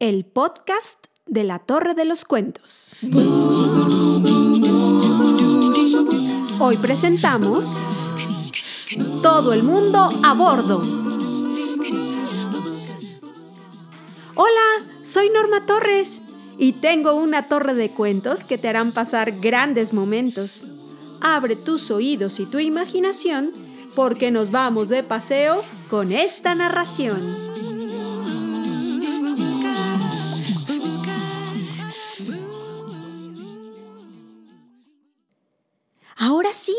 el podcast de la Torre de los Cuentos. Hoy presentamos Todo el mundo a bordo. Hola, soy Norma Torres y tengo una torre de cuentos que te harán pasar grandes momentos. Abre tus oídos y tu imaginación porque nos vamos de paseo con esta narración. Ahora sí,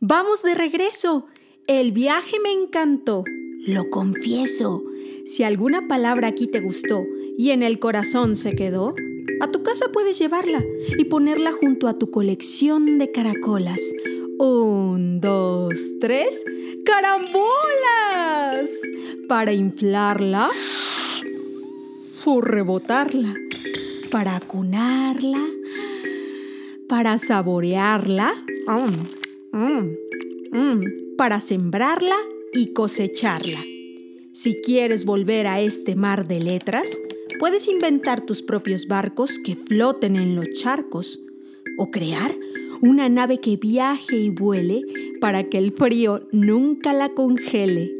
vamos de regreso. El viaje me encantó, lo confieso. Si alguna palabra aquí te gustó y en el corazón se quedó, a tu casa puedes llevarla y ponerla junto a tu colección de caracolas. Un, dos, tres. ¡Carambolas! Para inflarla o rebotarla. Para acunarla. Para saborearla. Mm, mm, mm. Para sembrarla y cosecharla. Si quieres volver a este mar de letras, Puedes inventar tus propios barcos que floten en los charcos o crear una nave que viaje y vuele para que el frío nunca la congele.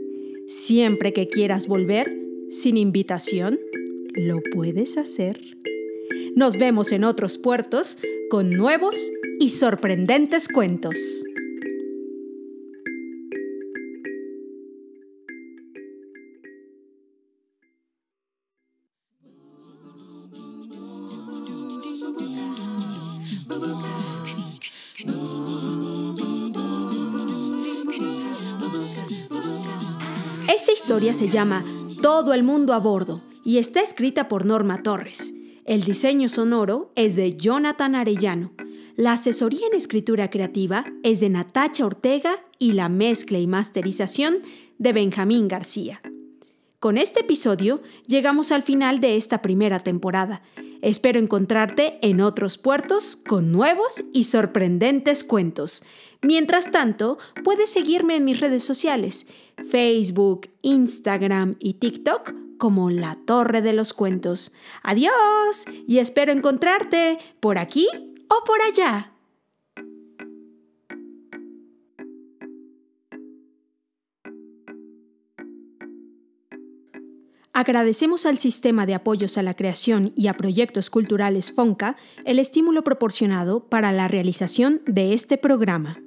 Siempre que quieras volver, sin invitación, lo puedes hacer. Nos vemos en otros puertos con nuevos y sorprendentes cuentos. Esta historia se llama Todo el mundo a bordo y está escrita por Norma Torres. El diseño sonoro es de Jonathan Arellano. La asesoría en escritura creativa es de Natacha Ortega y la mezcla y masterización de Benjamín García. Con este episodio llegamos al final de esta primera temporada. Espero encontrarte en otros puertos con nuevos y sorprendentes cuentos. Mientras tanto, puedes seguirme en mis redes sociales, Facebook, Instagram y TikTok como La Torre de los Cuentos. Adiós y espero encontrarte por aquí o por allá. Agradecemos al Sistema de Apoyos a la Creación y a Proyectos Culturales FONCA el estímulo proporcionado para la realización de este programa.